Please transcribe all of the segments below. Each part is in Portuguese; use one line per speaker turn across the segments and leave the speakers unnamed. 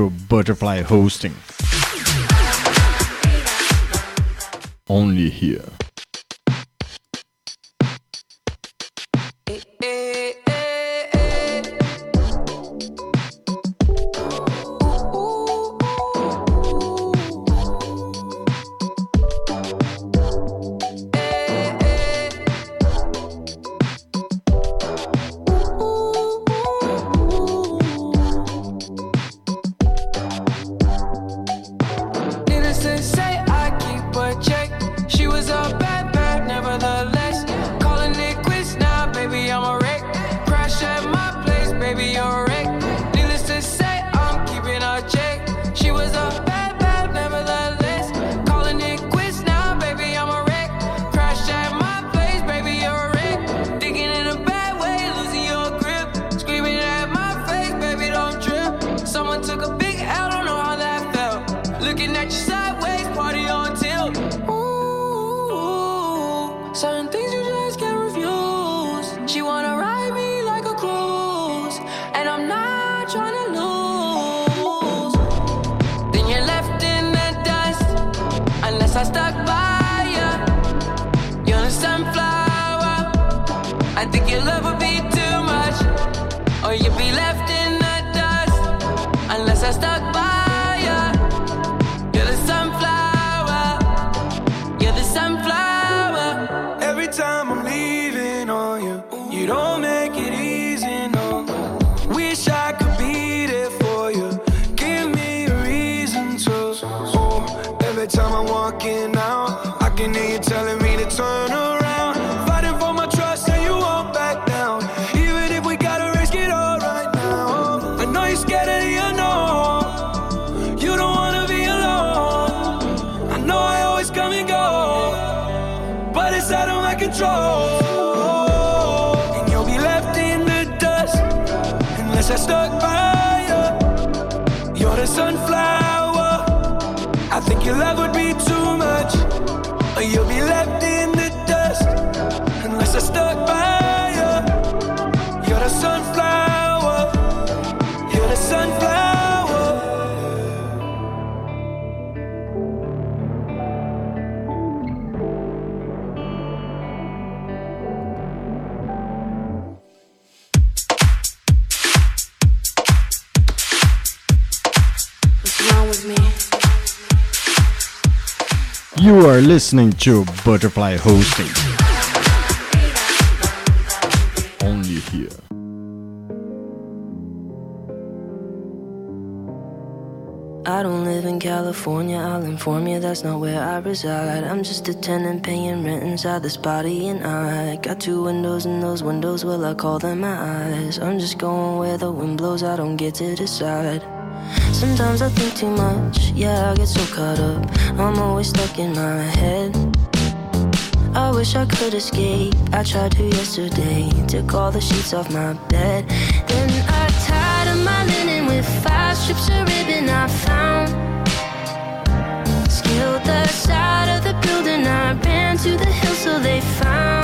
Butterfly Hosting. Only here.
And you'll be left in the dust unless I stuck by
you. You're a sunflower. I think your love would be. Are listening to Butterfly Hosting. Only here.
I don't live in California, I'll inform you that's not where I reside. I'm just a tenant paying rent inside this body, and I got two windows, and those windows, well, I call them my eyes. I'm just going where the wind blows, I don't get to decide. Sometimes I think too much, yeah, I get so caught up. I'm always stuck in my head. I wish I could escape. I tried to yesterday, took all the sheets off my bed. Then I tied up my linen with five strips of ribbon I found. Scaled the side of the building, I ran to the hill so they found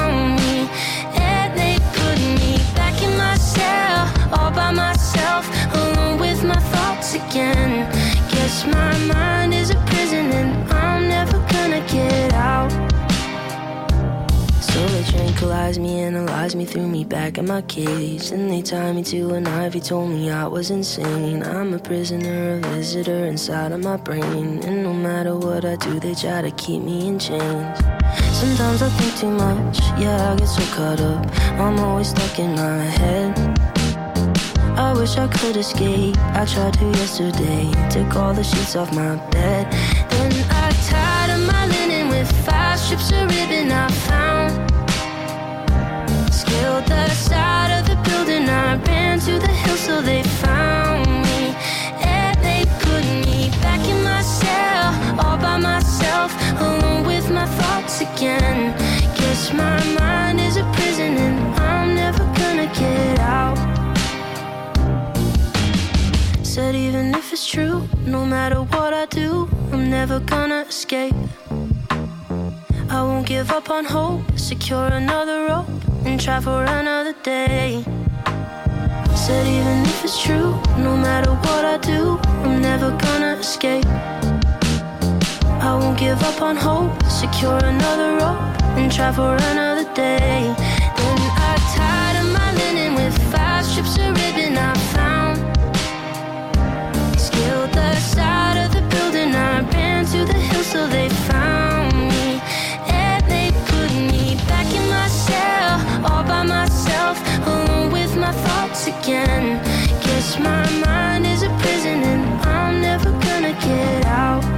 thoughts again. Guess my mind is a prison and I'm never gonna get out. So they tranquilize me, analyze me, threw me back in my cage. Then they tied me to an ivy, told me I was insane. I'm a prisoner, a visitor inside of my brain. And no matter what I do, they try to keep me in chains. Sometimes I think too much, yeah, I get so caught up. I'm always stuck in my head. I wish I could escape. I tried to yesterday. Took all the sheets off my bed. Then I tied up my linen with five strips of ribbon I found. Scaled the side of the building. I ran to the hill so they found me. And they put me back in my cell, all by myself, alone with my thoughts again. Guess my mind said even if it's true, no matter what I do, I'm never gonna escape. I won't give up on hope, secure another rope, and try for another day. Said even if it's true, no matter what I do, I'm never gonna escape. I won't give up on hope, secure another rope, and try for another day. Then I tied up my linen with five strips of so they found me. And they put me back in my cell, all by myself, alone with my thoughts again. Guess my mind is a prison and I'm never gonna get out.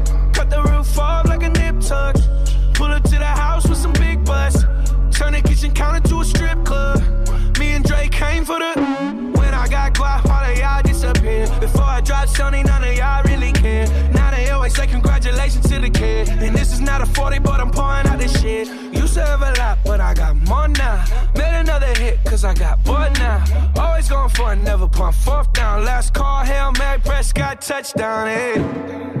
Cut the roof off like a nip tuck. Pull up to the house with some big butts. Turn the kitchen counter to a strip club. Me and Drake came for the. When I got guap, all of y'all disappear. Before I drop Sony, none of y'all really care. Now they always say congratulations to the kid. And this is not a 40, but I'm pouring out this shit. Used to have a lot, but I got more now. Made another hit, cause I got bored now. Always going for it, never punt fourth down. Last call, Hail Mary, Prescott, touchdown, hey.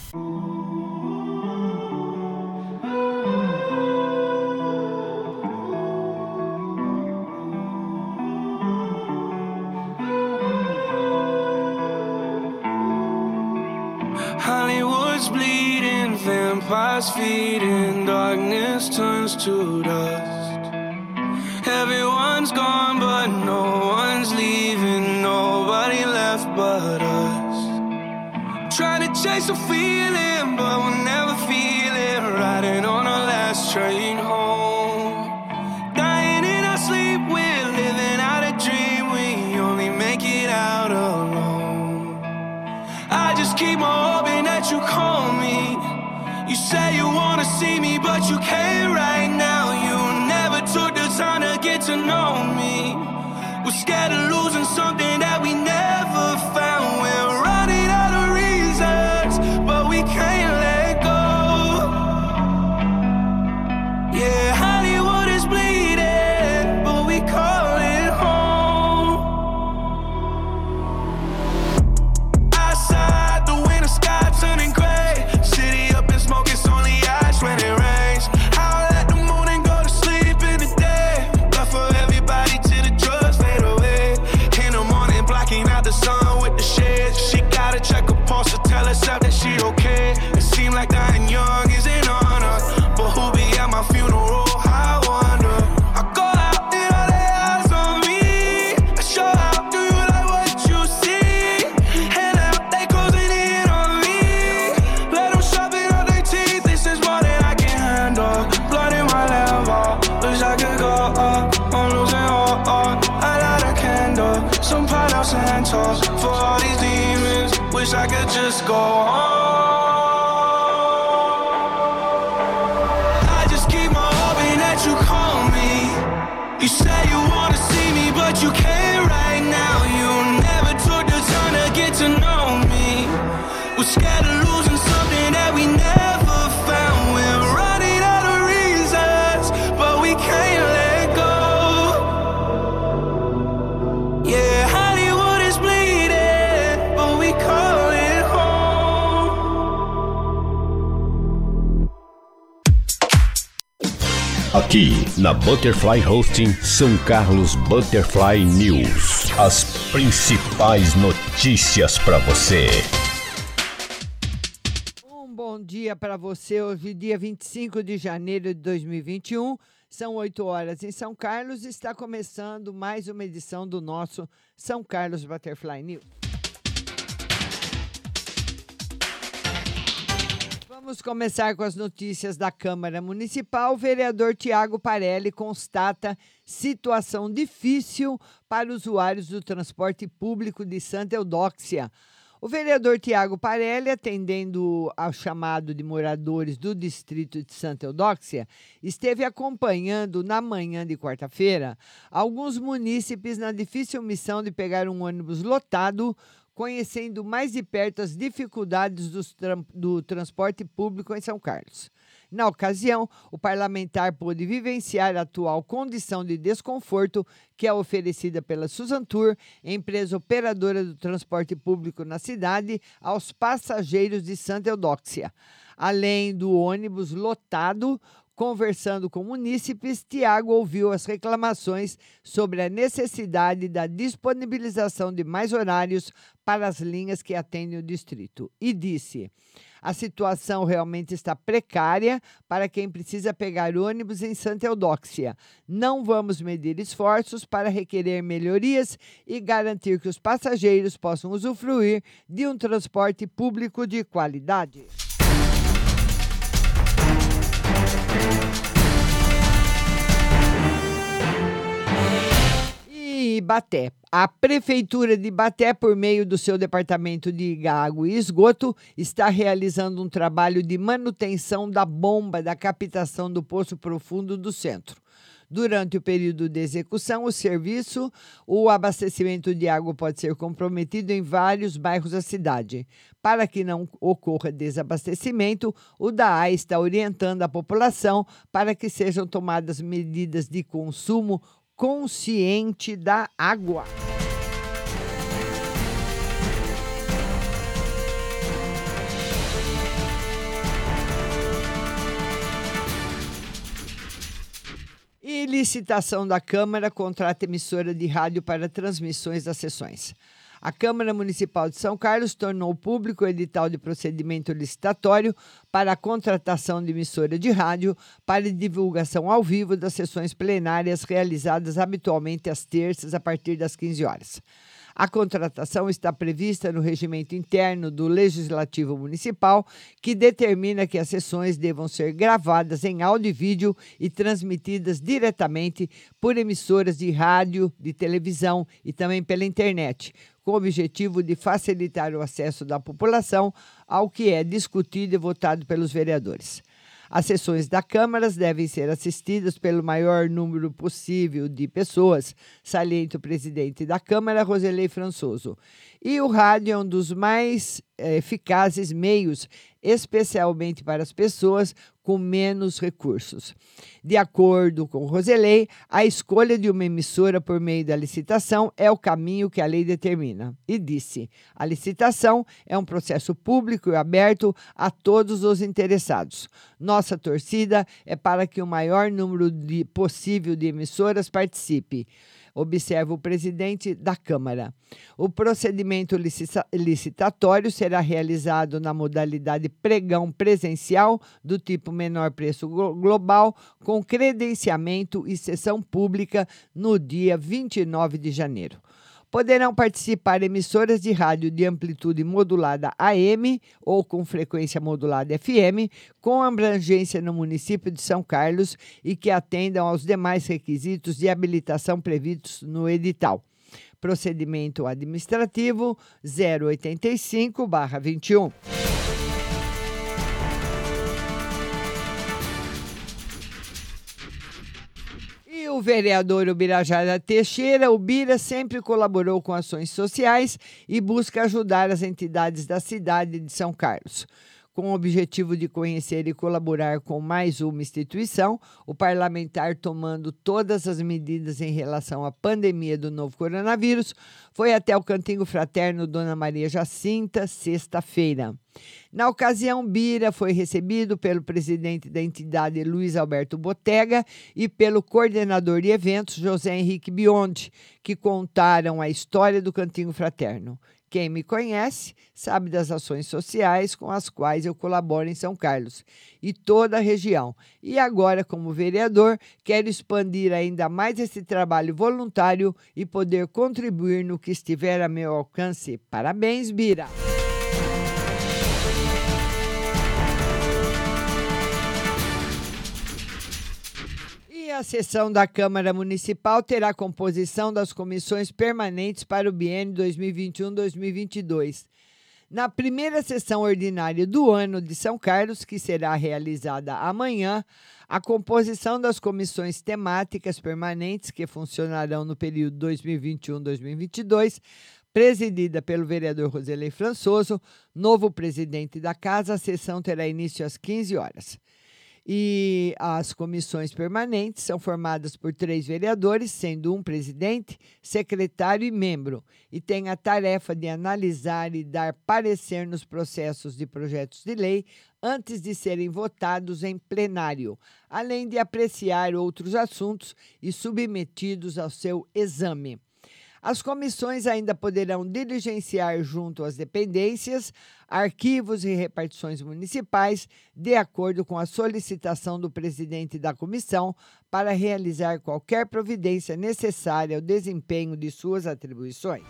to know Some Palo Santo. For all these demons. Wish I could just go home. I just keep on hoping that you call me. You say you wanna see me, but you can't right now. You never took the time to get to know me. We're scared
Aqui na Butterfly Hosting São Carlos Butterfly News. As principais notícias para você.
Um bom dia para você. Hoje, dia 25 de janeiro de 2021. São 8 horas em São Carlos. Está começando mais uma edição do nosso São Carlos Butterfly News. Vamos começar com as notícias da Câmara Municipal. O vereador Tiago Parelli constata situação difícil para usuários do transporte público de Santa Eudóxia. O vereador Tiago Parelli, atendendo ao chamado de moradores do distrito de Santa Eudóxia, esteve acompanhando na manhã de quarta-feira alguns munícipes na difícil missão de pegar um ônibus lotado, conhecendo mais de perto as dificuldades do transporte público em São Carlos. Na ocasião, o parlamentar pôde vivenciar a atual condição de desconforto que é oferecida pela Suzantur, empresa operadora do transporte público na cidade, aos passageiros de Santa Eudóxia. Além do ônibus lotado, conversando com munícipes, Tiago ouviu as reclamações sobre a necessidade da disponibilização de mais horários para as linhas que atendem o distrito e disse. A situação realmente está precária para quem precisa pegar ônibus em Santa Eudóxia. Não vamos medir esforços para requerer melhorias e garantir que os passageiros possam usufruir de um transporte público de qualidade. Ibaté. A Prefeitura de Ibaté, por meio do seu Departamento de Água e Esgoto, está realizando um trabalho de manutenção da bomba da captação do Poço Profundo do centro. Durante o período de execução, o serviço, o abastecimento de água pode ser comprometido em vários bairros da cidade. Para que não ocorra desabastecimento, o DAA está orientando a população para que sejam tomadas medidas de consumo consciente da água. E licitação da Câmara contrata emissora de rádio para transmissões das sessões. A Câmara Municipal de São Carlos tornou público o edital de procedimento licitatório para a contratação de emissora de rádio para divulgação ao vivo das sessões plenárias realizadas habitualmente às terças a partir das 15 horas. A contratação está prevista no regimento interno do Legislativo Municipal, que determina que as sessões devam ser gravadas em áudio e vídeo e transmitidas diretamente por emissoras de rádio, de televisão e também pela internet, com o objetivo de facilitar o acesso da população ao que é discutido e votado pelos vereadores. As sessões da Câmara devem ser assistidas pelo maior número possível de pessoas, salienta o presidente da Câmara, Roselei Françoso. E o rádio é um dos mais eh, eficazes meios, especialmente para as pessoas com menos recursos. De acordo com Roselei, a escolha de uma emissora por meio da licitação é o caminho que a lei determina. E disse: a licitação é um processo público e aberto a todos os interessados. Nossa torcida é para que o maior número de, possível de emissoras participe. Observa o presidente da Câmara. O procedimento licitatório será realizado na modalidade pregão presencial do tipo menor preço global, com credenciamento e sessão pública no dia 29 de janeiro. Poderão participar emissoras de rádio de amplitude modulada AM ou com frequência modulada FM, com abrangência no município de São Carlos e que atendam aos demais requisitos de habilitação previstos no edital. Procedimento administrativo 085-21. O vereador Ubirajara Teixeira, o Bira sempre colaborou com ações sociais e busca ajudar as entidades da cidade de São Carlos. Com o objetivo de conhecer e colaborar com mais uma instituição, o parlamentar, tomando todas as medidas em relação à pandemia do novo coronavírus, foi até o Cantinho Fraterno Dona Maria Jacinta, sexta-feira. Na ocasião, Bira foi recebido pelo presidente da entidade, Luiz Alberto Botega, e pelo coordenador de eventos, José Henrique Biondi, que contaram a história do Cantinho Fraterno. Quem me conhece sabe das ações sociais com as quais eu colaboro em São Carlos e toda a região. E agora, como vereador, quero expandir ainda mais esse trabalho voluntário e poder contribuir no que estiver a meu alcance. Parabéns, Bira! Sessão da Câmara Municipal terá composição das comissões permanentes para o biênio 2021-2022. Na primeira sessão ordinária do ano de São Carlos, que será realizada amanhã, a composição das comissões temáticas permanentes que funcionarão no período 2021-2022 presidida pelo vereador Roselei Françoso, novo presidente da casa. A sessão terá início às 15 horas. E as comissões permanentes são formadas por três vereadores, sendo um presidente, secretário e membro, e têm a tarefa de analisar e dar parecer nos processos de projetos de lei antes de serem votados em plenário, além de apreciar outros assuntos e submetidos ao seu exame. As comissões ainda poderão diligenciar junto às dependências, arquivos e repartições municipais, de acordo com a solicitação do presidente da comissão, para realizar qualquer providência necessária ao desempenho de suas atribuições.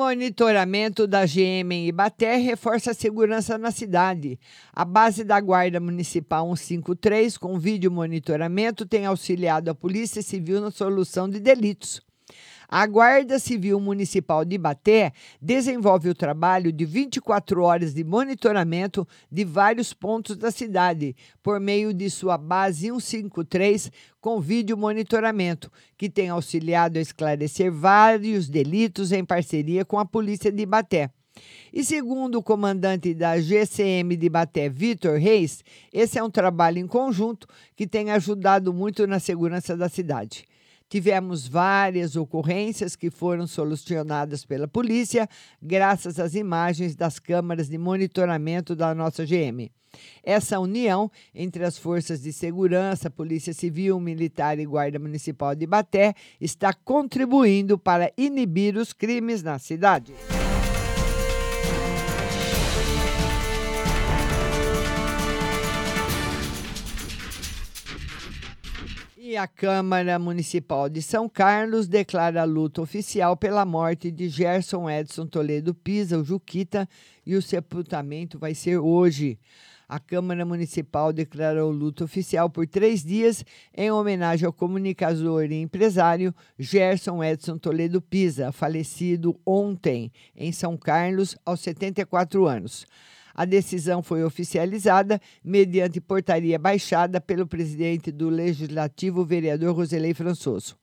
Monitoramento da GM em Ibaté reforça a segurança na cidade. A base da Guarda Municipal 153, com vídeo monitoramento, tem auxiliado a Polícia Civil na solução de delitos. A Guarda Civil Municipal de Ibaté desenvolve o trabalho de 24 horas de monitoramento de vários pontos da cidade, por meio de sua base 153 com vídeo monitoramento, que tem auxiliado a esclarecer vários delitos em parceria com a Polícia de Ibaté. E segundo o comandante da GCM de Baté, Vitor Reis, esse é um trabalho em conjunto que tem ajudado muito na segurança da cidade. Tivemos várias ocorrências que foram solucionadas pela polícia, graças às imagens das câmaras de monitoramento da nossa GM. Essa união entre as forças de segurança, Polícia Civil, Militar e Guarda Municipal de Baté está contribuindo para inibir os crimes na cidade. E a Câmara Municipal de São Carlos declara luta oficial pela morte de Gerson Edson Toledo Pisa, o Juquita, e o sepultamento vai ser hoje. A Câmara Municipal declarou luta oficial por três dias em homenagem ao comunicador e empresário Gerson Edson Toledo Pisa, falecido ontem em São Carlos, aos 74 anos. A decisão foi oficializada mediante portaria baixada pelo presidente do Legislativo, vereador Roselei Françoso.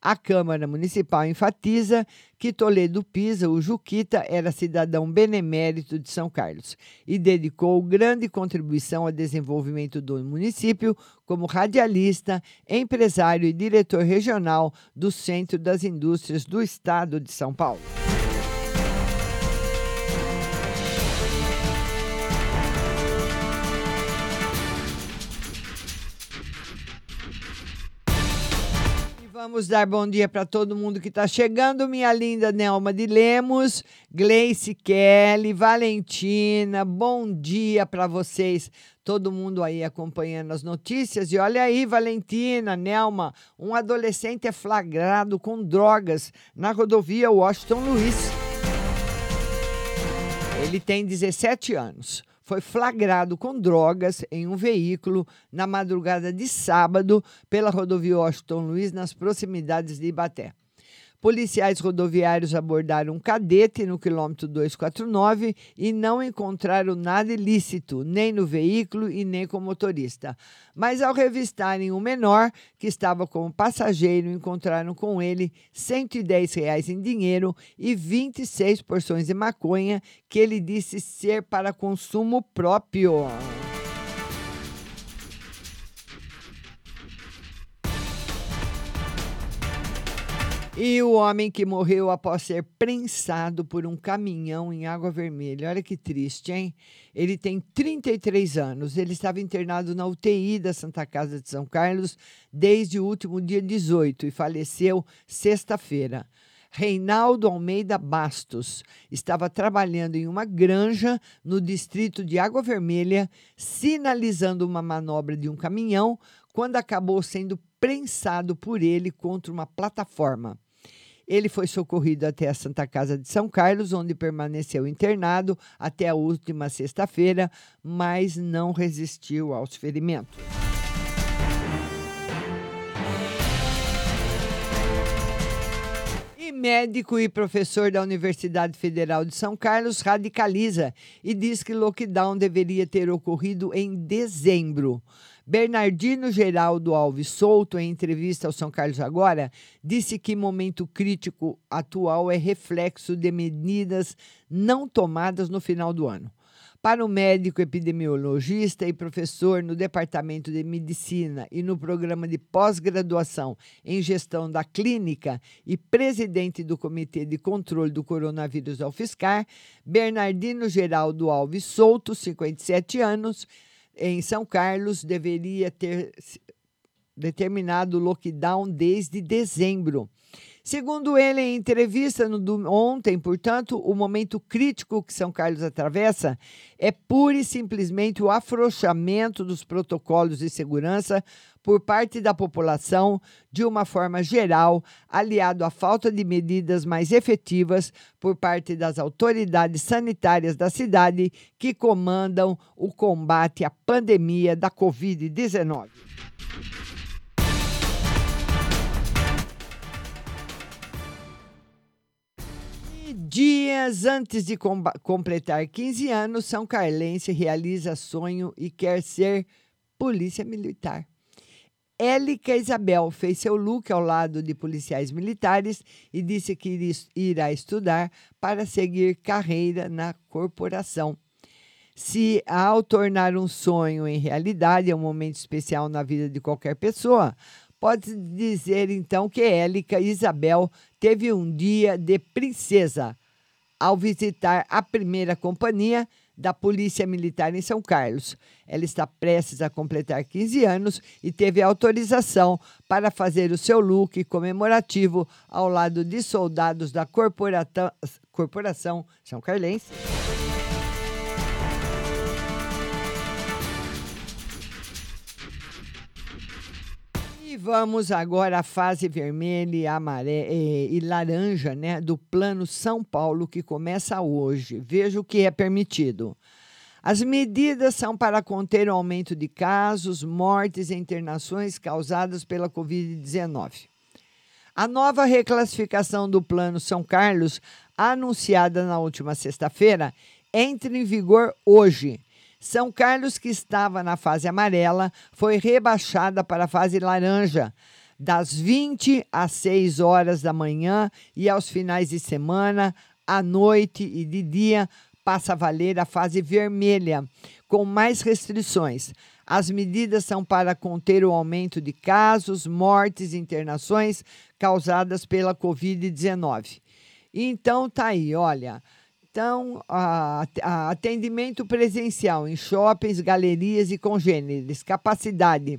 A Câmara Municipal enfatiza que Toledo Pisa, o Juquita, era cidadão benemérito de São Carlos e dedicou grande contribuição ao desenvolvimento do município como radialista, empresário e diretor regional do Centro das Indústrias do Estado de São Paulo. Vamos dar bom dia para todo mundo que está chegando. Minha linda Nelma de Lemos, Gleice Kelly, Valentina, bom dia para vocês. Todo mundo aí acompanhando as notícias. E olha aí, Valentina, Nelma, um adolescente é flagrado com drogas na rodovia Washington Luiz. Ele tem 17 anos foi flagrado com drogas em um veículo na madrugada de sábado pela rodovia Washington Luiz, nas proximidades de Ibaté. Policiais rodoviários abordaram um cadete no quilômetro 249 e não encontraram nada ilícito, nem no veículo e nem com o motorista. Mas ao revistarem o menor, que estava como passageiro, encontraram com ele 110 reais em dinheiro e 26 porções de maconha que ele disse ser para consumo próprio. E o homem que morreu após ser prensado por um caminhão em Água Vermelha. Olha que triste, hein? Ele tem 33 anos. Ele estava internado na UTI da Santa Casa de São Carlos desde o último dia 18 e faleceu sexta-feira. Reinaldo Almeida Bastos estava trabalhando em uma granja no distrito de Água Vermelha, sinalizando uma manobra de um caminhão, quando acabou sendo prensado por ele contra uma plataforma. Ele foi socorrido até a Santa Casa de São Carlos, onde permaneceu internado até a última sexta-feira, mas não resistiu aos ferimentos. médico e professor da Universidade Federal de São Carlos radicaliza e diz que lockdown deveria ter ocorrido em dezembro. Bernardino Geraldo Alves Souto, em entrevista ao São Carlos Agora, disse que momento crítico atual é reflexo de medidas não tomadas no final do ano. Para o médico epidemiologista e professor no Departamento de Medicina e no programa de pós-graduação em gestão da clínica e presidente do Comitê de Controle do Coronavírus da UFSCar, Bernardino Geraldo Alves Souto, 57 anos, em São Carlos deveria ter determinado lockdown desde dezembro. Segundo ele, em entrevista no ontem, portanto, o momento crítico que São Carlos atravessa é pura e simplesmente o afrouxamento dos protocolos de segurança por parte da população de uma forma geral, aliado à falta de medidas mais efetivas por parte das autoridades sanitárias da cidade que comandam o combate à pandemia da Covid-19. Dias antes de completar 15 anos, São Carlense realiza sonho e quer ser polícia militar. Élica Isabel fez seu look ao lado de policiais militares e disse que irá estudar para seguir carreira na corporação. Se ao tornar um sonho em realidade é um momento especial na vida de qualquer pessoa, pode dizer então que Élica Isabel teve um dia de princesa ao visitar a primeira companhia da Polícia Militar em São Carlos. Ela está prestes a completar 15 anos e teve autorização para fazer o seu look comemorativo ao lado de soldados da Corporação São Carlense. Vamos agora à fase vermelha e, amarela, e, e laranja né, do Plano São Paulo, que começa hoje. Veja o que é permitido. As medidas são para conter o aumento de casos, mortes e internações causadas pela Covid-19. A nova reclassificação do Plano São Carlos, anunciada na última sexta-feira, entra em vigor hoje. São Carlos, que estava na fase amarela, foi rebaixada para a fase laranja. das 20 às 6 horas da manhã e aos finais de semana, à noite e de dia, passa a valer a fase vermelha, com mais restrições. As medidas são para conter o aumento de casos, mortes e internações causadas pela Covid-19. Então, tá aí, olha. Então, atendimento presencial em shoppings, galerias e congêneres, capacidade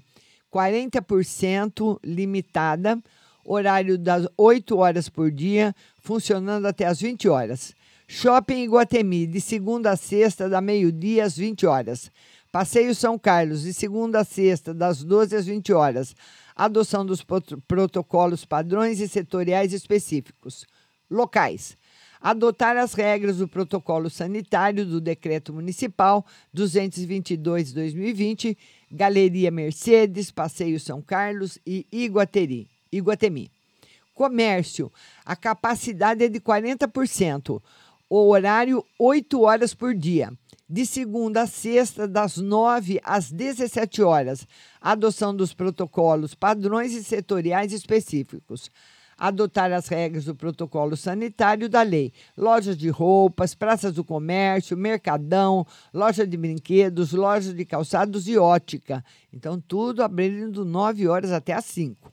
40% limitada, horário das 8 horas por dia, funcionando até as 20 horas. Shopping Iguatemi, de segunda a sexta, da meio-dia às 20 horas. Passeio São Carlos, de segunda a sexta, das 12 às 20 horas. Adoção dos protocolos padrões e setoriais específicos. Locais adotar as regras do protocolo sanitário do Decreto Municipal 222-2020, Galeria Mercedes, Passeio São Carlos e Iguateri, Iguatemi. Comércio, a capacidade é de 40%, o horário 8 horas por dia, de segunda a sexta, das 9 às 17 horas. Adoção dos protocolos padrões e setoriais específicos adotar as regras do protocolo sanitário da lei. Lojas de roupas, praças do comércio, mercadão, loja de brinquedos, lojas de calçados e ótica. Então, tudo abrindo 9 horas até às 5.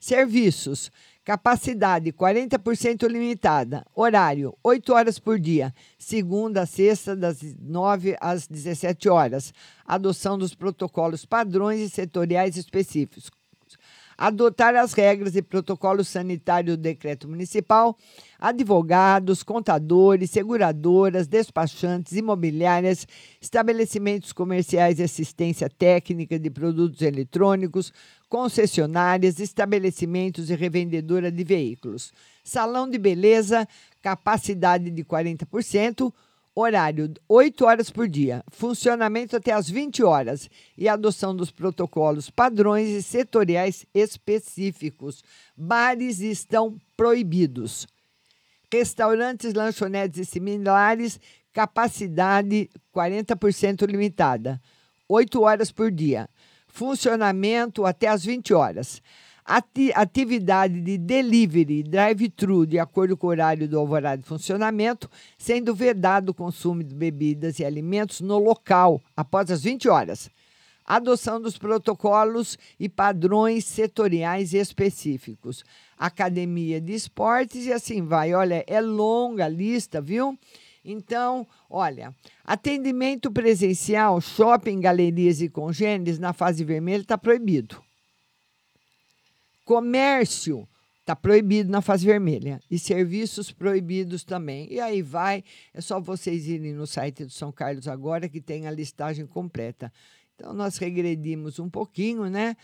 Serviços. Capacidade 40% limitada. Horário 8 horas por dia, segunda a sexta, das 9 às 17 horas. Adoção dos protocolos padrões e setoriais específicos adotar as regras e protocolos sanitários do decreto municipal, advogados, contadores, seguradoras, despachantes, imobiliárias, estabelecimentos comerciais de assistência técnica de produtos eletrônicos, concessionárias, estabelecimentos e revendedora de veículos. Salão de beleza, capacidade de 40%, Horário: 8 horas por dia. Funcionamento até às 20 horas. E adoção dos protocolos padrões e setoriais específicos. Bares estão proibidos. Restaurantes, lanchonetes e similares, capacidade 40% limitada. 8 horas por dia. Funcionamento até às 20 horas. Ati atividade de delivery, drive-thru, de acordo com o horário do alvorada de funcionamento, sendo vedado o consumo de bebidas e alimentos no local, após as 20 horas. Adoção dos protocolos e padrões setoriais específicos. Academia de esportes e assim vai. Olha, é longa a lista, viu? Então, olha, atendimento presencial, shopping, galerias e congêneres na fase vermelha está proibido. Comércio está proibido na fase vermelha e serviços proibidos também. E aí vai, é só vocês irem no site do São Carlos agora que tem a listagem completa. Então nós regredimos um pouquinho, né?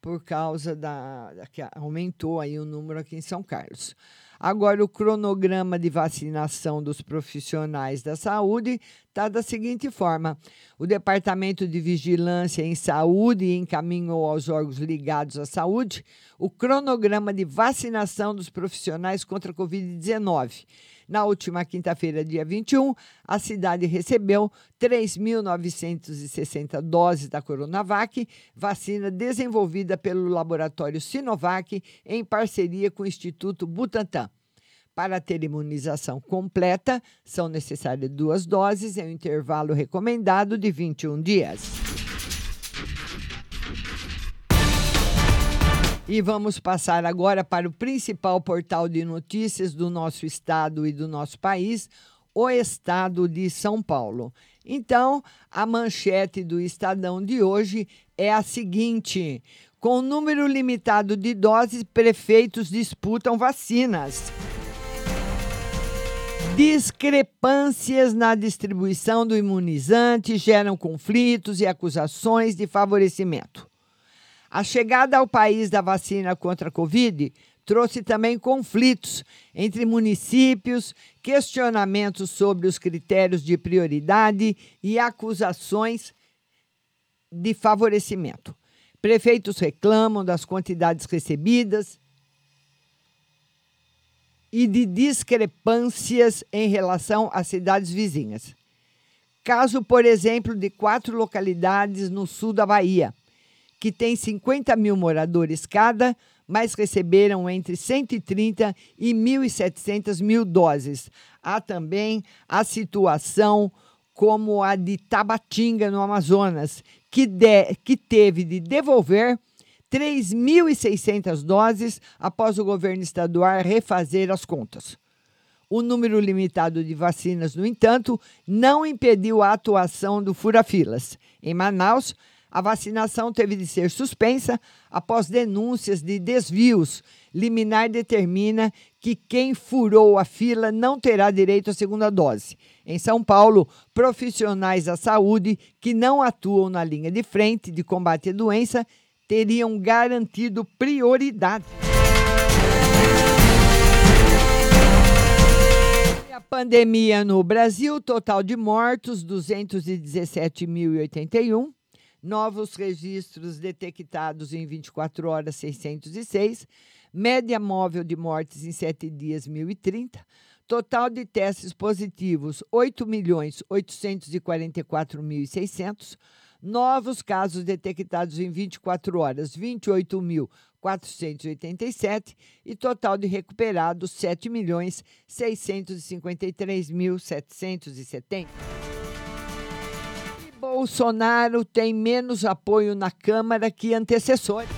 Por causa da, da que aumentou aí o número aqui em São Carlos. Agora, o cronograma de vacinação dos profissionais da saúde está da seguinte forma: o Departamento de Vigilância em Saúde encaminhou aos órgãos ligados à saúde o cronograma de vacinação dos profissionais contra a Covid-19. Na última quinta-feira, dia 21, a cidade recebeu 3.960 doses da Coronavac, vacina desenvolvida pelo laboratório Sinovac em parceria com o Instituto Butantan. Para ter imunização completa, são necessárias duas doses em um intervalo recomendado de 21 dias. E vamos passar agora para o principal portal de notícias do nosso estado e do nosso país, o estado de São Paulo. Então, a manchete do Estadão de hoje é a seguinte: com número limitado de doses, prefeitos disputam vacinas. Discrepâncias na distribuição do imunizante geram conflitos e acusações de favorecimento. A chegada ao país da vacina contra a Covid trouxe também conflitos entre municípios, questionamentos sobre os critérios de prioridade e acusações de favorecimento. Prefeitos reclamam das quantidades recebidas e de discrepâncias em relação às cidades vizinhas. Caso, por exemplo, de quatro localidades no sul da Bahia que tem 50 mil moradores cada, mas receberam entre 130 e 1.700 mil doses. Há também a situação como a de Tabatinga, no Amazonas, que, de, que teve de devolver 3.600 doses após o governo estadual refazer as contas. O número limitado de vacinas, no entanto, não impediu a atuação do fura-filas. Em Manaus, a vacinação teve de ser suspensa após denúncias de desvios. Liminar determina que quem furou a fila não terá direito à segunda dose. Em São Paulo, profissionais da saúde que não atuam na linha de frente de combate à doença teriam garantido prioridade. A pandemia no Brasil, total de mortos 217.081, novos registros detectados em 24 horas 606, média móvel de mortes em 7 dias 1030, total de testes positivos 8.844.600, novos casos detectados em 24 horas 28.487 e total de recuperados 7.653.770. Bolsonaro tem menos apoio na Câmara que antecessores.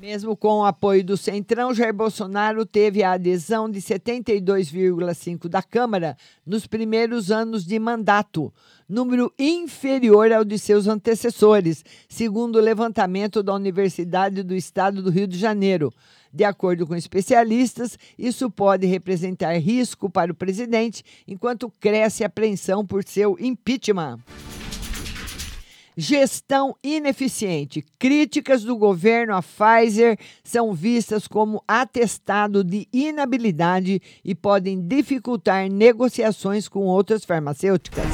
Mesmo com o apoio do Centrão, Jair Bolsonaro teve a adesão de 72,5% da Câmara nos primeiros anos de mandato, número inferior ao de seus antecessores, segundo o levantamento da Universidade do Estado do Rio de Janeiro. De acordo com especialistas, isso pode representar risco para o presidente enquanto cresce a apreensão por seu impeachment. Gestão ineficiente. Críticas do governo à Pfizer são vistas como atestado de inabilidade e podem dificultar negociações com outras farmacêuticas.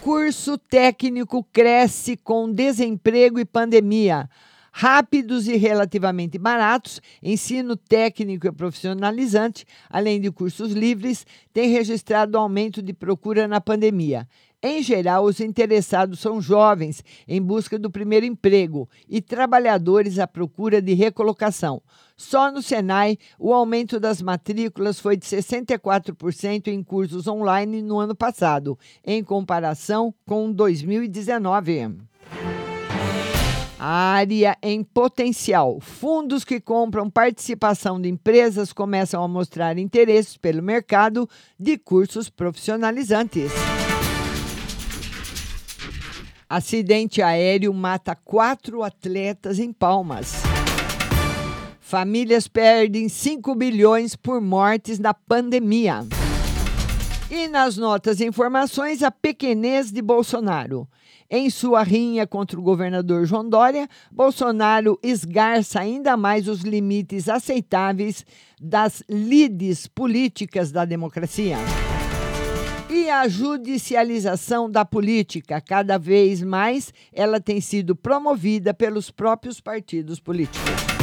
Curso técnico cresce com desemprego e pandemia rápidos e relativamente baratos, ensino técnico e profissionalizante, além de cursos livres, tem registrado aumento de procura na pandemia. Em geral, os interessados são jovens em busca do primeiro emprego e trabalhadores à procura de recolocação. Só no Senai, o aumento das matrículas foi de 64% em cursos online no ano passado, em comparação com 2019. Área em potencial. Fundos que compram participação de empresas começam a mostrar interesse pelo mercado de cursos profissionalizantes. Acidente aéreo mata quatro atletas em Palmas. Famílias perdem 5 bilhões por mortes na pandemia. E nas notas e informações, a pequenez de Bolsonaro. Em sua rinha contra o governador João Dória, Bolsonaro esgarça ainda mais os limites aceitáveis das lides políticas da democracia. E a judicialização da política, cada vez mais, ela tem sido promovida pelos próprios partidos políticos.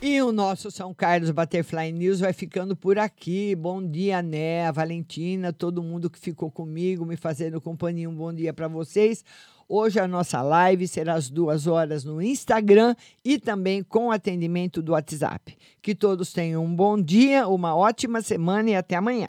E o nosso São Carlos Butterfly News vai ficando por aqui. Bom dia, né? Valentina, todo mundo que ficou comigo, me fazendo companhia. Um bom dia para vocês. Hoje a nossa live será às duas horas no Instagram e também com atendimento do WhatsApp. Que todos tenham um bom dia, uma ótima semana e até amanhã.